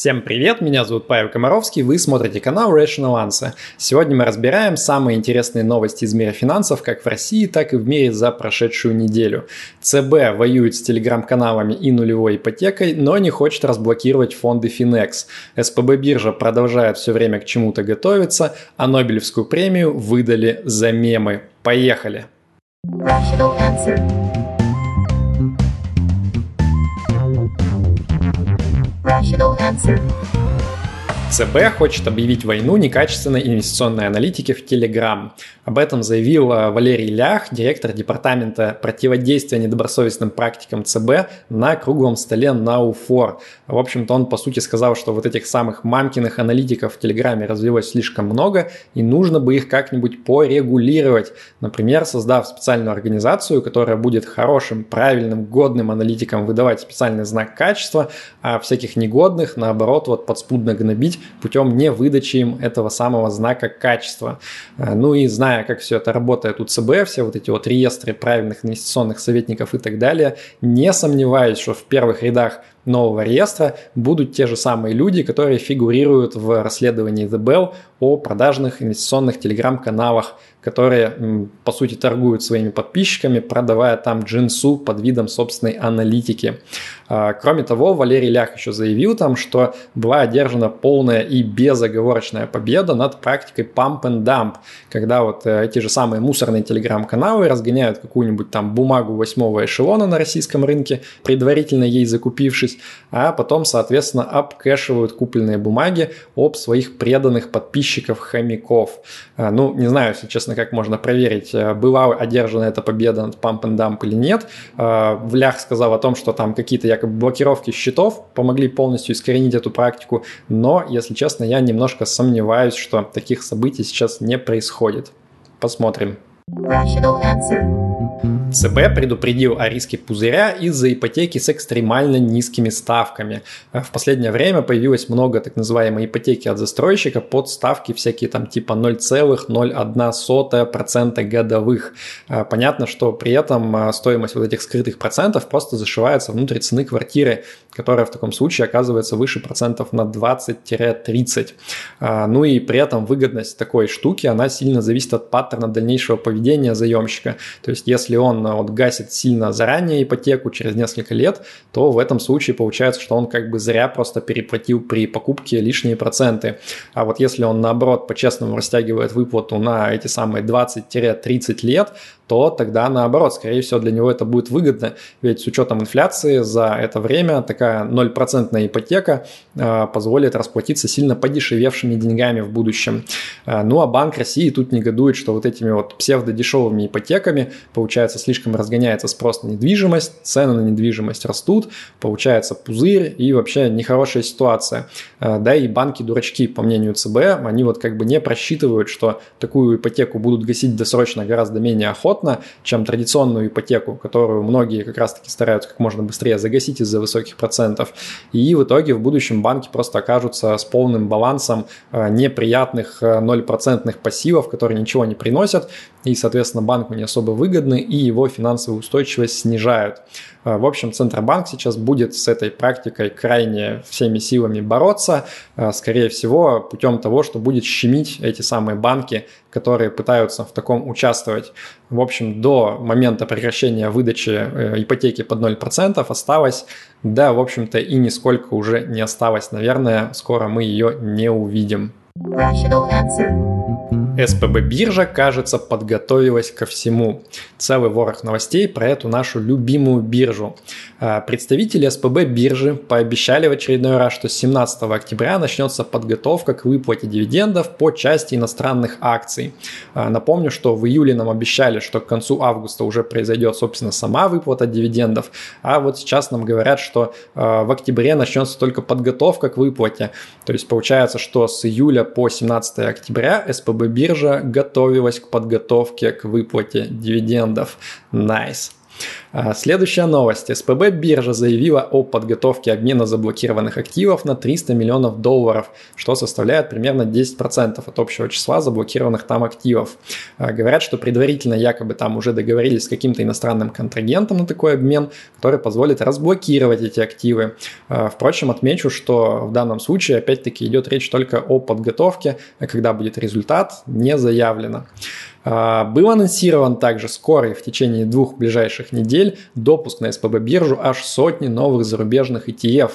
Всем привет, меня зовут Павел Комаровский, вы смотрите канал Rational Answer. Сегодня мы разбираем самые интересные новости из мира финансов как в России, так и в мире за прошедшую неделю. ЦБ воюет с телеграм-каналами и нулевой ипотекой, но не хочет разблокировать фонды Finex. СПБ биржа продолжает все время к чему-то готовиться, а Нобелевскую премию выдали за мемы. Поехали! Rational answer. traditional answer. ЦБ хочет объявить войну некачественной инвестиционной аналитике в Telegram. Об этом заявил э, Валерий Лях, директор департамента противодействия недобросовестным практикам ЦБ на круглом столе на УФОР. В общем-то, он по сути сказал, что вот этих самых мамкиных аналитиков в Телеграме развилось слишком много, и нужно бы их как-нибудь порегулировать. Например, создав специальную организацию, которая будет хорошим, правильным, годным аналитикам выдавать специальный знак качества, а всяких негодных, наоборот, вот подспудно гнобить путем не выдачи им этого самого знака качества. Э, ну и зная, как все это работает у ЦБ, все вот эти вот реестры правильных инвестиционных советников и так далее, не сомневаюсь, что в первых рядах нового реестра будут те же самые люди, которые фигурируют в расследовании The Bell о продажных инвестиционных телеграм-каналах, которые, по сути, торгуют своими подписчиками, продавая там джинсу под видом собственной аналитики. А, кроме того, Валерий Лях еще заявил там, что была одержана полная и безоговорочная победа над практикой pump and dump, когда вот э, эти же самые мусорные телеграм-каналы разгоняют какую-нибудь там бумагу восьмого эшелона на российском рынке, предварительно ей закупившись, а потом, соответственно, обкэшивают купленные бумаги об своих преданных подписчиков-хомяков. А, ну, не знаю, если честно, как можно проверить, э, была одержана эта победа над Pump and Dump или нет. А, Влях сказал о том, что там какие-то якобы блокировки счетов помогли полностью искоренить эту практику, но, если честно, я немножко сомневаюсь, что таких событий сейчас не происходит. Посмотрим. Rational answer. ЦБ предупредил о риске пузыря из-за ипотеки с экстремально низкими ставками. В последнее время появилось много так называемой ипотеки от застройщика под ставки всякие там типа 0,01% годовых. Понятно, что при этом стоимость вот этих скрытых процентов просто зашивается внутрь цены квартиры, которая в таком случае оказывается выше процентов на 20-30. Ну и при этом выгодность такой штуки, она сильно зависит от паттерна дальнейшего поведения заемщика. То есть если он он вот гасит сильно заранее ипотеку через несколько лет, то в этом случае получается, что он как бы зря просто переплатил при покупке лишние проценты. А вот если он наоборот по-честному растягивает выплату на эти самые 20-30 лет, то тогда наоборот, скорее всего, для него это будет выгодно, ведь с учетом инфляции за это время такая 0% ипотека э, позволит расплатиться сильно подешевевшими деньгами в будущем. Э, ну а Банк России тут негодует, что вот этими вот псевдодешевыми ипотеками, получается, слишком разгоняется спрос на недвижимость, цены на недвижимость растут, получается пузырь и вообще нехорошая ситуация. Э, да и банки дурачки, по мнению ЦБ, они вот как бы не просчитывают, что такую ипотеку будут гасить досрочно гораздо менее охотно, комфортно, чем традиционную ипотеку, которую многие как раз-таки стараются как можно быстрее загасить из-за высоких процентов. И в итоге в будущем банки просто окажутся с полным балансом э, неприятных 0% э, пассивов, которые ничего не приносят, и, соответственно, банку не особо выгодны, и его финансовую устойчивость снижают. Э, в общем, Центробанк сейчас будет с этой практикой крайне всеми силами бороться, скорее всего, путем того, что будет щемить эти самые банки, которые пытаются в таком участвовать. В общем, до момента прекращения выдачи э, ипотеки под 0% осталось, да, в общем-то, и нисколько уже не осталось. Наверное, скоро мы ее не увидим. СПБ биржа, кажется, подготовилась ко всему. Целый ворох новостей про эту нашу любимую биржу. А, представители СПБ биржи пообещали в очередной раз, что с 17 октября начнется подготовка к выплате дивидендов по части иностранных акций. А, напомню, что в июле нам обещали, что к концу августа уже произойдет, собственно, сама выплата дивидендов, а вот сейчас нам говорят, что а, в октябре начнется только подготовка к выплате. То есть получается, что с июля по 17 октября СПБ биржа готовилась к подготовке к выплате дивидендов. Nice. А, следующая новость. СПБ биржа заявила о подготовке обмена заблокированных активов на 300 миллионов долларов, что составляет примерно 10% от общего числа заблокированных там активов. А, говорят, что предварительно якобы там уже договорились с каким-то иностранным контрагентом на такой обмен, который позволит разблокировать эти активы. А, впрочем, отмечу, что в данном случае опять-таки идет речь только о подготовке, когда будет результат, не заявлено. А, был анонсирован также скорый в течение двух ближайших недель допуск на СПБ биржу аж сотни новых зарубежных ETF.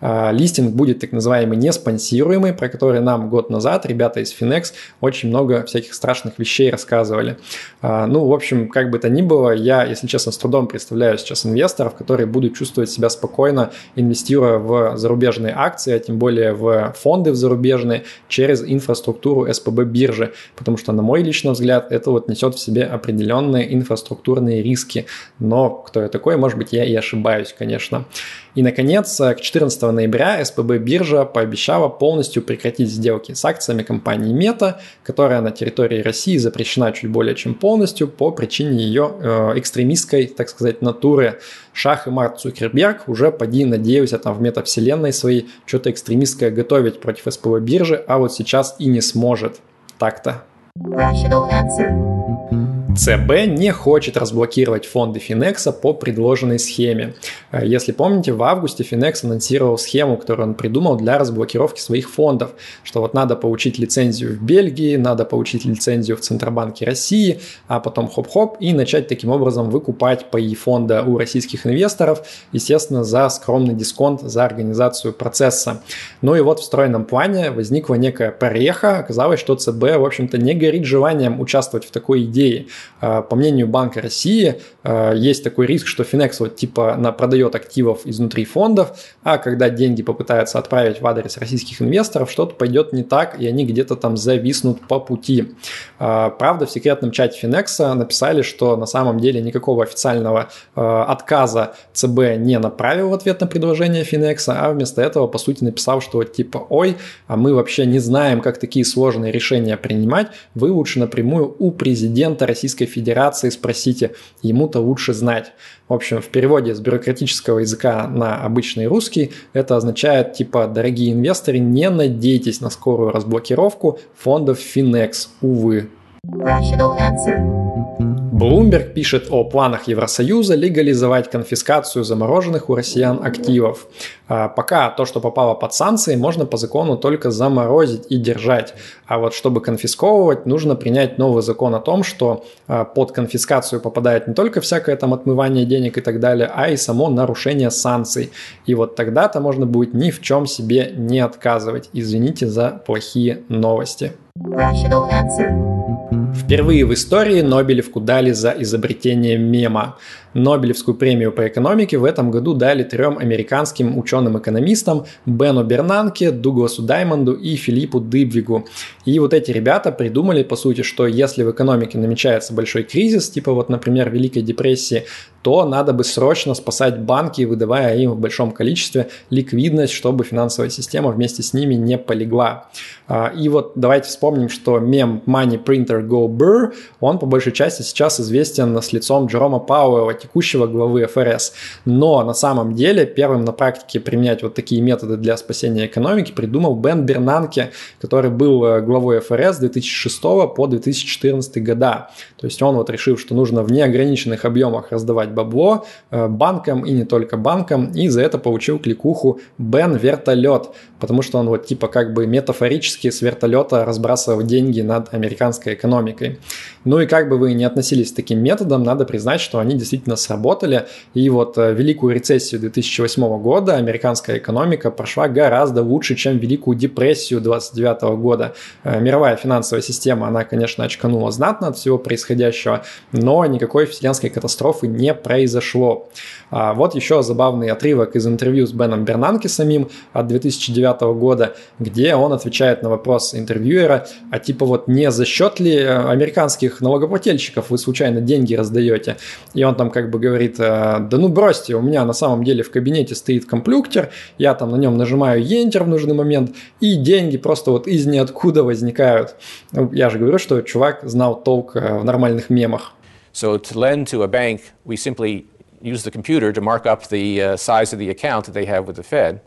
А, листинг будет так называемый неспонсируемый, про который нам год назад ребята из Finex очень много всяких страшных вещей рассказывали. А, ну, в общем, как бы то ни было, я, если честно, с трудом представляю сейчас инвесторов, которые будут чувствовать себя спокойно, инвестируя в зарубежные акции, а тем более в фонды в зарубежные, через инфраструктуру СПБ биржи, потому что, на мой личный взгляд, это вот несет в себе определенные инфраструктурные риски. Но кто я такой, может быть, я и ошибаюсь, конечно. И, наконец, к 14 ноября СПБ биржа пообещала полностью прекратить сделки с акциями компании Мета, которая на территории России запрещена чуть более чем полностью по причине ее э, экстремистской, так сказать, натуры. Шах и Марк Цукерберг уже, поди, надеюсь, там в метавселенной своей что-то экстремистское готовить против СПБ биржи, а вот сейчас и не сможет. Так-то. Rational answer. ЦБ не хочет разблокировать фонды Финекса по предложенной схеме. Э, если помните, в августе Финекс анонсировал схему, которую он придумал для разблокировки своих фондов, что вот надо получить лицензию в Бельгии, надо получить лицензию в Центробанке России, а потом хоп-хоп и начать таким образом выкупать паи фонда у российских инвесторов, естественно, за скромный дисконт за организацию процесса. Ну и вот в стройном плане возникла некая прореха, оказалось, что ЦБ, в общем-то, не горит желанием участвовать в такой идее. А, по мнению Банка России, а, есть такой риск, что Finex вот типа на продает активов изнутри фондов, а когда деньги попытаются отправить в адрес российских инвесторов, что-то пойдет не так, и они где-то там зависнут по пути. А, правда, в секретном чате Finex написали, что на самом деле никакого официального отказа ЦБ не направил в ответ на предложение Finex, а вместо этого, по сути, написал, что типа, ой, а мы вообще не знаем, как такие сложные решения принимать, вы лучше напрямую у президента Российской Российской Федерации спросите, ему-то лучше знать. В общем, в переводе с бюрократического языка на обычный русский это означает типа «Дорогие инвесторы, не надейтесь на скорую разблокировку фондов Finex, увы». Bloomberg пишет о планах Евросоюза легализовать конфискацию замороженных у россиян активов. А пока то, что попало под санкции, можно по закону только заморозить и держать. А вот чтобы конфисковывать, нужно принять новый закон о том, что а, под конфискацию попадает не только всякое там отмывание денег и так далее, а и само нарушение санкций. И вот тогда-то можно будет ни в чем себе не отказывать. Извините за плохие новости. Rational answer. Впервые в истории Нобелевку дали за изобретение мема. Нобелевскую премию по экономике в этом году дали трем американским ученым-экономистам Бену Бернанке, Дугласу Даймонду и Филиппу Дыбвигу. И вот эти ребята придумали, по сути, что если в экономике намечается большой кризис, типа вот, например, Великой депрессии, то надо бы срочно спасать банки, выдавая им в большом количестве ликвидность, чтобы финансовая система вместе с ними не полегла. А, и вот давайте вспомним, что мем Money Printer Go Burr, он по большей части сейчас известен с лицом Джерома Пауэлла, текущего главы ФРС. Но на самом деле первым на практике применять вот такие методы для спасения экономики придумал Бен Бернанке, который был э, главой ФРС с 2006 по 2014 года. То есть он вот решил, что нужно в неограниченных объемах раздавать бабло э, банкам и не только банкам, и за это получил кликуху Бен Вертолет, потому что он вот типа как бы метафорически с вертолета разбрасывал деньги над американской экономикой. Ну и как бы вы не относились к таким методам, надо признать, что они действительно сработали. И вот э, великую рецессию 2008 года американская экономика прошла гораздо лучше, чем великую депрессию 29 года. Э, мировая финансовая система, она, конечно, очканула знатно от всего происходящего, но никакой вселенской катастрофы не произошло. А вот еще забавный отрывок из интервью с Беном Бернанке самим от 2009 года, где он отвечает на вопрос интервьюера, а типа вот не за счет ли э, американских налогоплательщиков вы случайно деньги раздаете? И он там как бы говорит, «Э, да ну бросьте, у меня на самом деле в кабинете стоит комплюктер, я там на нем нажимаю Enter в нужный момент, и деньги просто вот из ниоткуда возникают. Ну, я же говорю, что чувак знал толк э, в нормальных мемах. So to lend to a bank, we simply use the computer to mark up the uh, size of the account that they have with the Fed.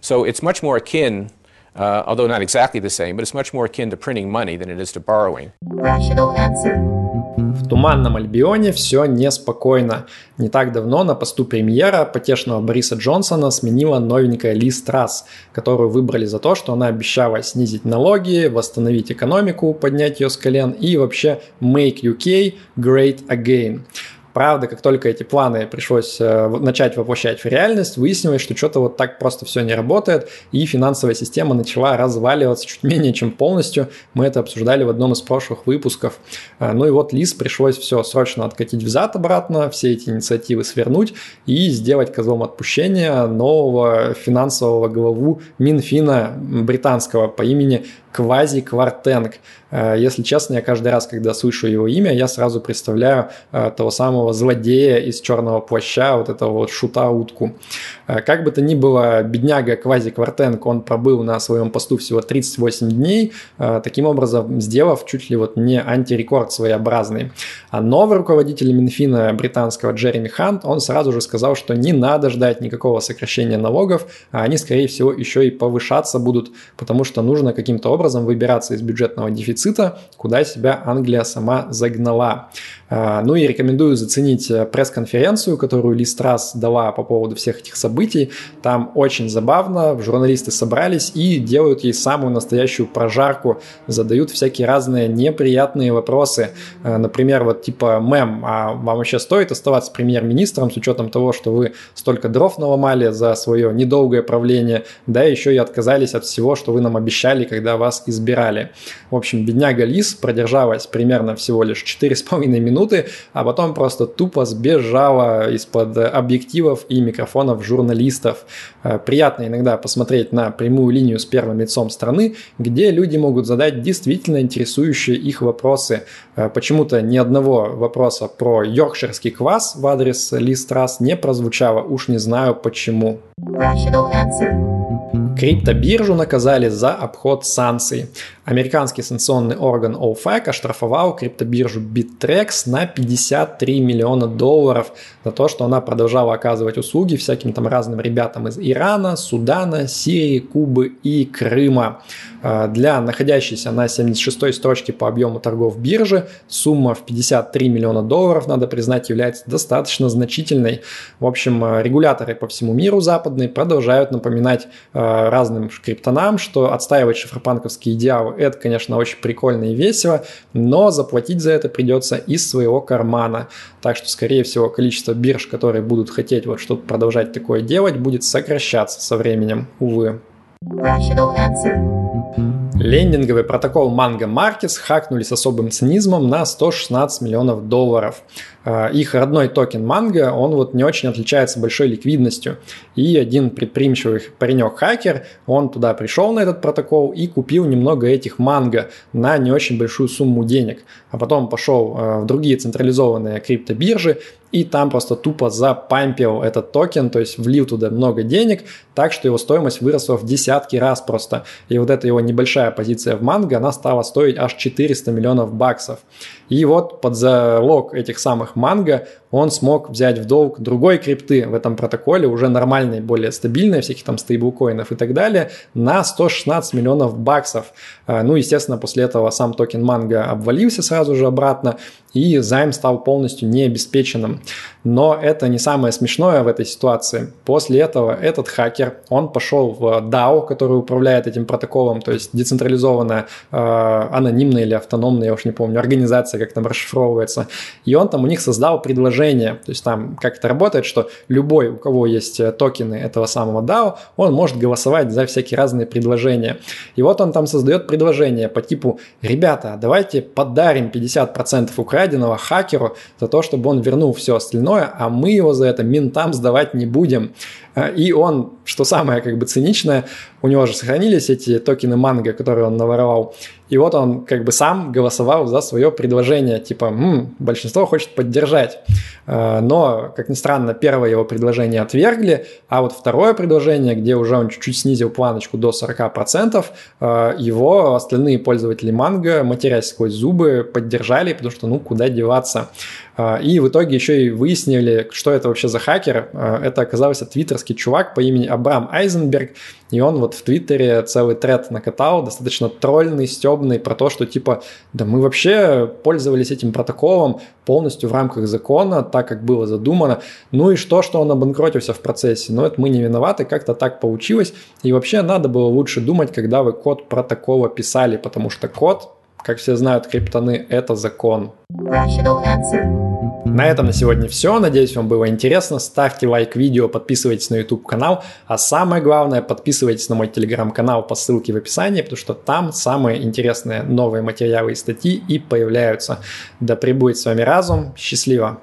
So it's much more akin, uh, although not exactly the same, but it's much more akin to printing money than it is to borrowing. Rational answer. В Туманном Альбионе все неспокойно. Не так давно на посту премьера потешного Бориса Джонсона сменила новенькая Ли Страс, которую выбрали за то, что она обещала снизить налоги, восстановить экономику, поднять ее с колен и вообще make UK great again. Правда, как только эти планы пришлось э, начать воплощать в реальность, выяснилось, что что-то вот так просто все не работает, и финансовая система начала разваливаться чуть менее чем полностью. Мы это обсуждали в одном из прошлых выпусков. Э, ну и вот Лис пришлось все срочно откатить взад обратно, все эти инициативы свернуть и сделать козлом отпущения нового финансового главу Минфина британского по имени Квази Квартенг. Э, если честно, я каждый раз, когда слышу его имя, я сразу представляю э, того самого злодея из черного плаща, вот этого вот шута-утку. Э, как бы то ни было, бедняга Квази Квартенг, он пробыл на своем посту всего 38 дней, таким образом сделав чуть ли вот не антирекорд своеобразный. А новый руководитель Минфина британского Джереми Хант, он сразу же сказал, что не надо ждать никакого сокращения налогов, а они, скорее всего, еще и повышаться будут, потому что нужно каким-то образом образом выбираться из бюджетного дефицита, куда себя Англия сама загнала. А, ну и рекомендую заценить э, пресс-конференцию, которую Ли Страс дала по поводу всех этих событий. Там очень забавно, журналисты собрались и делают ей самую настоящую прожарку, задают всякие разные неприятные вопросы. Э, например, вот типа, мэм, а вам вообще стоит оставаться премьер-министром с учетом того, что вы столько дров наломали за свое недолгое правление, да еще и отказались от всего, что вы нам обещали, когда вас избирали. В общем, бедняга Лис продержалась примерно всего лишь 4,5 минуты а потом просто тупо сбежала из-под объективов и микрофонов журналистов. Э, приятно иногда посмотреть на прямую линию с первым лицом страны, где люди могут задать действительно интересующие их вопросы. Э, почему-то ни одного вопроса про йоркширский квас в адрес Листрас не прозвучало, уж не знаю почему. Rational answer. Криптобиржу наказали за обход санкций. Американский санкционный орган OFAC оштрафовал криптобиржу Bittrex на 53 миллиона долларов за то, что она продолжала оказывать услуги всяким там разным ребятам из Ирана, Судана, Сирии, Кубы и Крыма. А, для находящейся на 76-й строчке по объему торгов биржи сумма в 53 миллиона долларов, надо признать, является достаточно значительной. В общем, а, регуляторы по всему миру западные продолжают напоминать а, разным криптонам, что отстаивать шифропанковские идеалы – это, конечно, очень прикольно и весело, но заплатить за это придется из своего кармана. Так что, скорее всего, количество бирж, которые будут хотеть вот что-то продолжать такое делать, будет сокращаться со временем, увы. Лендинговый протокол Mango Markets хакнули с особым цинизмом на 116 миллионов долларов. А, их родной токен Mango, он вот не очень отличается большой ликвидностью. И один предприимчивый паренек-хакер, он туда пришел на этот протокол и купил немного этих Mango на не очень большую сумму денег. А потом пошел а, в другие централизованные криптобиржи и там просто тупо запампил этот токен, то есть влил туда много денег, так что его стоимость выросла в десятки раз просто. И вот эта его небольшая позиция в манго, она стала стоить аж 400 миллионов баксов. И вот под залог этих самых манго он смог взять в долг другой крипты в этом протоколе, уже нормальной, более стабильной, всяких там стейблкоинов и так далее, на 116 миллионов баксов. А, ну, естественно, после этого сам токен манго обвалился сразу же обратно, и займ стал полностью необеспеченным. Но это не самое смешное в этой ситуации. После этого этот хакер, он пошел в DAO, который управляет этим протоколом, то есть децентрализованная, э, анонимная или автономная, я уж не помню, организация, как там расшифровывается. И он там у них создал предложение, то есть там как это работает, что любой, у кого есть токены этого самого DAO, он может голосовать за всякие разные предложения. И вот он там создает предложение по типу, ребята, давайте подарим 50% украденного хакеру за то, чтобы он вернул все остальное, остальное, а мы его за это ментам сдавать не будем. А, и он, что самое как бы циничное, у него же сохранились эти токены манго, которые он наворовал. И вот он как бы сам голосовал за свое предложение, типа, М, большинство хочет поддержать. А, но, как ни странно, первое его предложение отвергли, а вот второе предложение, где уже он чуть-чуть снизил планочку до 40%, а, его остальные пользователи манго, матерясь сквозь зубы, поддержали, потому что, ну, куда деваться. А, и в итоге еще и выяснили, что это вообще за хакер. Это оказался твиттерский чувак по имени Абрам Айзенберг, и он вот в Твиттере целый тред накатал, достаточно тролльный, стебный, про то, что типа, да мы вообще пользовались этим протоколом полностью в рамках закона, так как было задумано. Ну и что, что он обанкротился в процессе? Ну это мы не виноваты, как-то так получилось. И вообще надо было лучше думать, когда вы код протокола писали, потому что код как все знают, криптоны – это закон. На этом на сегодня все. Надеюсь, вам было интересно. Ставьте лайк видео, подписывайтесь на YouTube канал. А самое главное, подписывайтесь на мой телеграм-канал по ссылке в описании, потому что там самые интересные новые материалы и статьи и появляются. Да пребудет с вами разум. Счастливо!